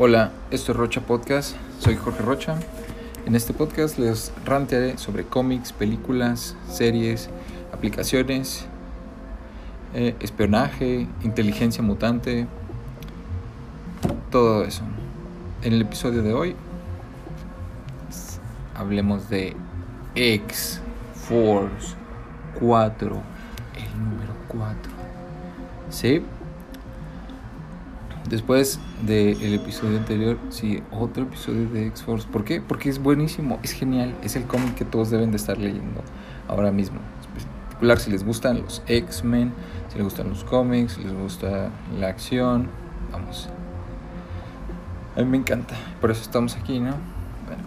Hola, esto es Rocha Podcast, soy Jorge Rocha. En este podcast les rantearé sobre cómics, películas, series, aplicaciones, eh, espionaje, inteligencia mutante, todo eso. En el episodio de hoy hablemos de X-Force 4, el número 4. ¿Sí? Después del episodio anterior, sí, otro episodio de X-Force. ¿Por qué? Porque es buenísimo, es genial, es el cómic que todos deben de estar leyendo ahora mismo. En particular si les gustan los X-Men, si les gustan los cómics, si les gusta la acción, vamos. A mí me encanta, por eso estamos aquí, ¿no? Bueno,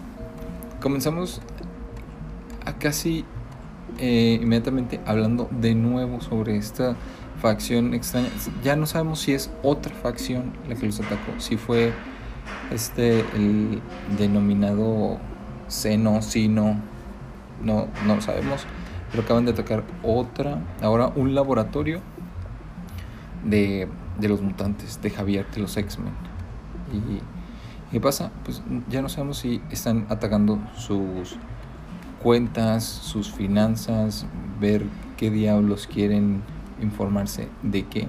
comenzamos a casi eh, inmediatamente hablando de nuevo sobre esta facción extraña. Ya no sabemos si es otra facción la que los atacó, si fue este el denominado seno, sino, no, no lo sabemos, pero acaban de atacar otra, ahora un laboratorio de, de los mutantes, de Javier, de los X-Men. Y ¿qué pasa? Pues ya no sabemos si están atacando sus cuentas, sus finanzas, ver qué diablos quieren informarse de qué.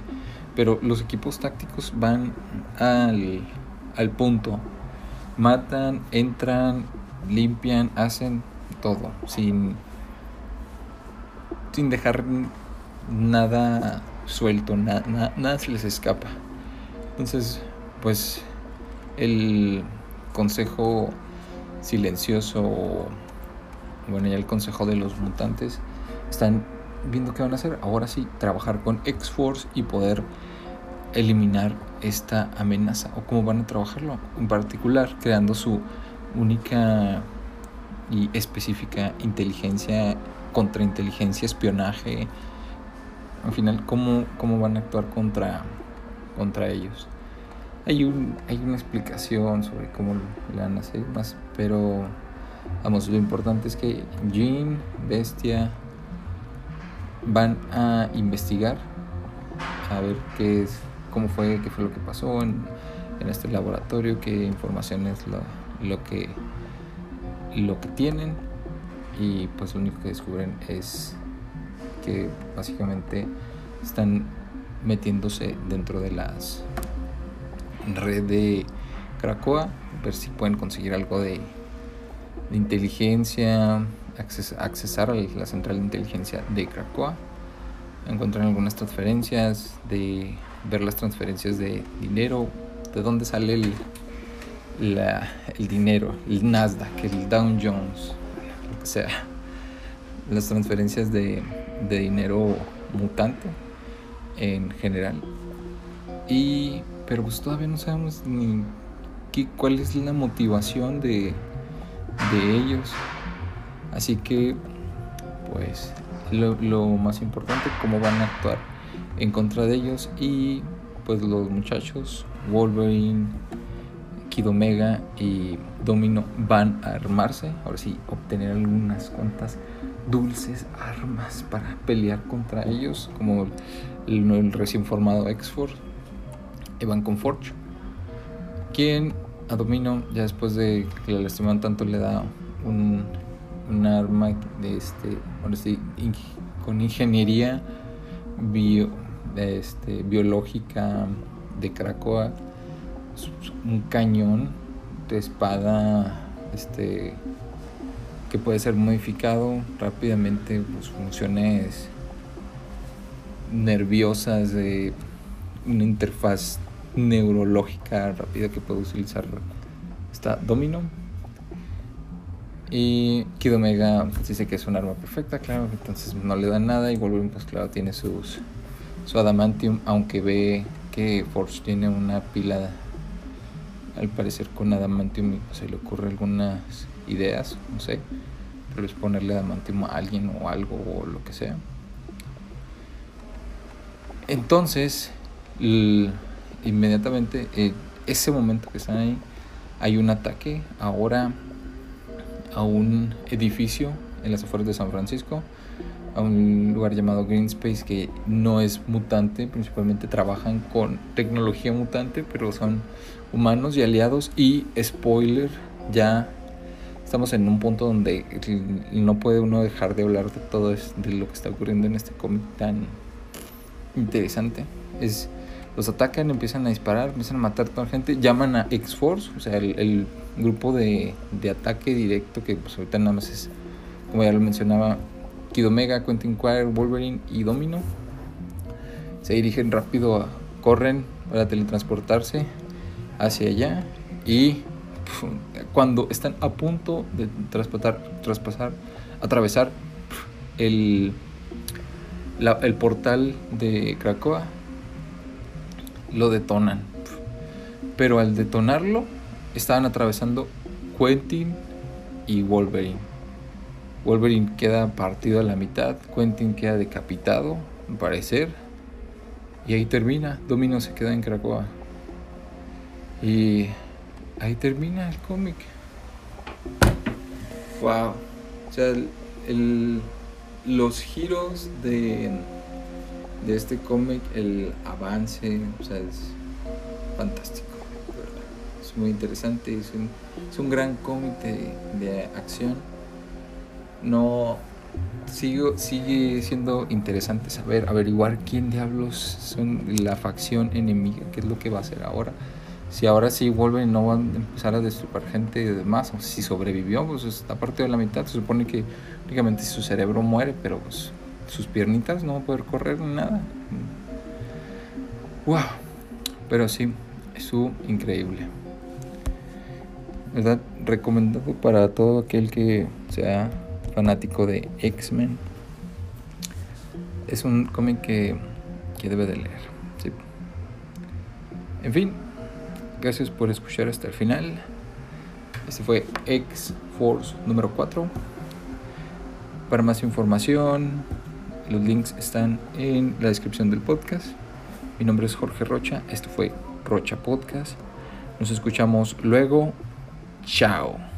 Pero los equipos tácticos van al, al punto. Matan, entran, limpian, hacen todo. Sin, sin dejar nada suelto, nada se les escapa. Entonces, pues el consejo silencioso, bueno, ya el consejo de los mutantes, están viendo qué van a hacer. Ahora sí, trabajar con X-Force y poder eliminar esta amenaza o cómo van a trabajarlo. En particular, creando su única y específica inteligencia, contrainteligencia, espionaje. Al final, cómo, cómo van a actuar contra, contra ellos. Hay, hay una explicación sobre cómo le van a hacer más, pero vamos, lo importante es que Jean, Bestia, van a investigar a ver qué es, cómo fue, qué fue lo que pasó en, este laboratorio, qué información es lo, lo, que lo que tienen. Y pues lo único que descubren es que básicamente están metiéndose dentro de las red de Krakoa, ver si pueden conseguir algo de inteligencia, accesar a la central de inteligencia de Krakoa, encontrar algunas transferencias, de ver las transferencias de dinero, de dónde sale el, el dinero, el Nasdaq, el Dow Jones, lo sea, las transferencias de, dinero mutante en general. Y, pero pues todavía no sabemos ni qué, cuál es la motivación de ellos Así que, pues, lo, más importante, cómo van a actuar en contra de ellos. Y, pues, los muchachos, Wolverine, Kid Omega y Domino van a armarse. Ahora sí, obtener algunas cuantas dulces armas para pelear contra ellos, como el, recién formado X-Force, Evan con Forge, quien a Domino, ya después de que le lastiman tanto, le da un un arma de este, con ingeniería bio, este, biológica de Krakoa, un cañón de espada este, que puede ser modificado rápidamente, pues, funciones nerviosas de una interfaz neurológica rápida que puede utilizar esta Domino y Kid Omega dice que es un arma perfecta, claro, entonces no le da nada. Y Wolverine, pues claro, tiene sus, su adamantium, aunque ve que Forge tiene una pila, al parecer con adamantium, y pues, se le ocurre algunas ideas, no sé. Pero es ponerle adamantium a alguien o algo o lo que sea. Entonces, inmediatamente, eh, ese momento que están ahí, hay un ataque. Ahora a un edificio en las afueras de San Francisco a un lugar llamado Green Space que no es mutante, principalmente trabajan con tecnología mutante, pero son humanos y aliados y spoiler, ya estamos en un punto donde no puede uno dejar de hablar de todo de lo que está ocurriendo en este cómic tan interesante. Es los atacan, empiezan a disparar, empiezan a matar a toda la gente, llaman a X-Force, o sea, el, grupo de, de, ataque directo que pues ahorita nada más es, como ya lo mencionaba, Kid Omega, Quentin Quire, Wolverine y Domino. Se dirigen rápido, corren para teletransportarse hacia allá y cuando están a punto de traspasar, traspasar atravesar el, el portal de Krakoa, lo detonan. Pero al detonarlo, estaban atravesando Quentin y Wolverine. Wolverine queda partido a la mitad, Quentin queda decapitado, al parecer. Y ahí termina, Domino se queda en Krakoa. Y ahí termina el cómic. Wow. O sea, el, los giros de, de este cómic, el avance, o sea, es fantástico. Es muy interesante, es un, es un gran cómic de, de acción no sigo, sigue siendo interesante saber, averiguar quién diablos son la facción enemiga, qué es lo que va a hacer ahora. Si ahora sí vuelven no van a empezar a destruir gente y demás, o si sobrevivió, pues está partido de la mitad. Se supone que únicamente su cerebro muere, pero pues, sus piernitas no van a poder correr ni nada. ¡Wow! Pero sí, es su increíble. ¿Verdad? Recomendado para todo aquel que sea fanático de X-Men. Es un cómic que, que, debe de leer. En fin, gracias por escuchar hasta el final. Este fue X-Force número 4. Para más información, los links están en la descripción del podcast. Mi nombre es Jorge Rocha. Esto fue Rocha Podcast. Nos escuchamos luego. Chao.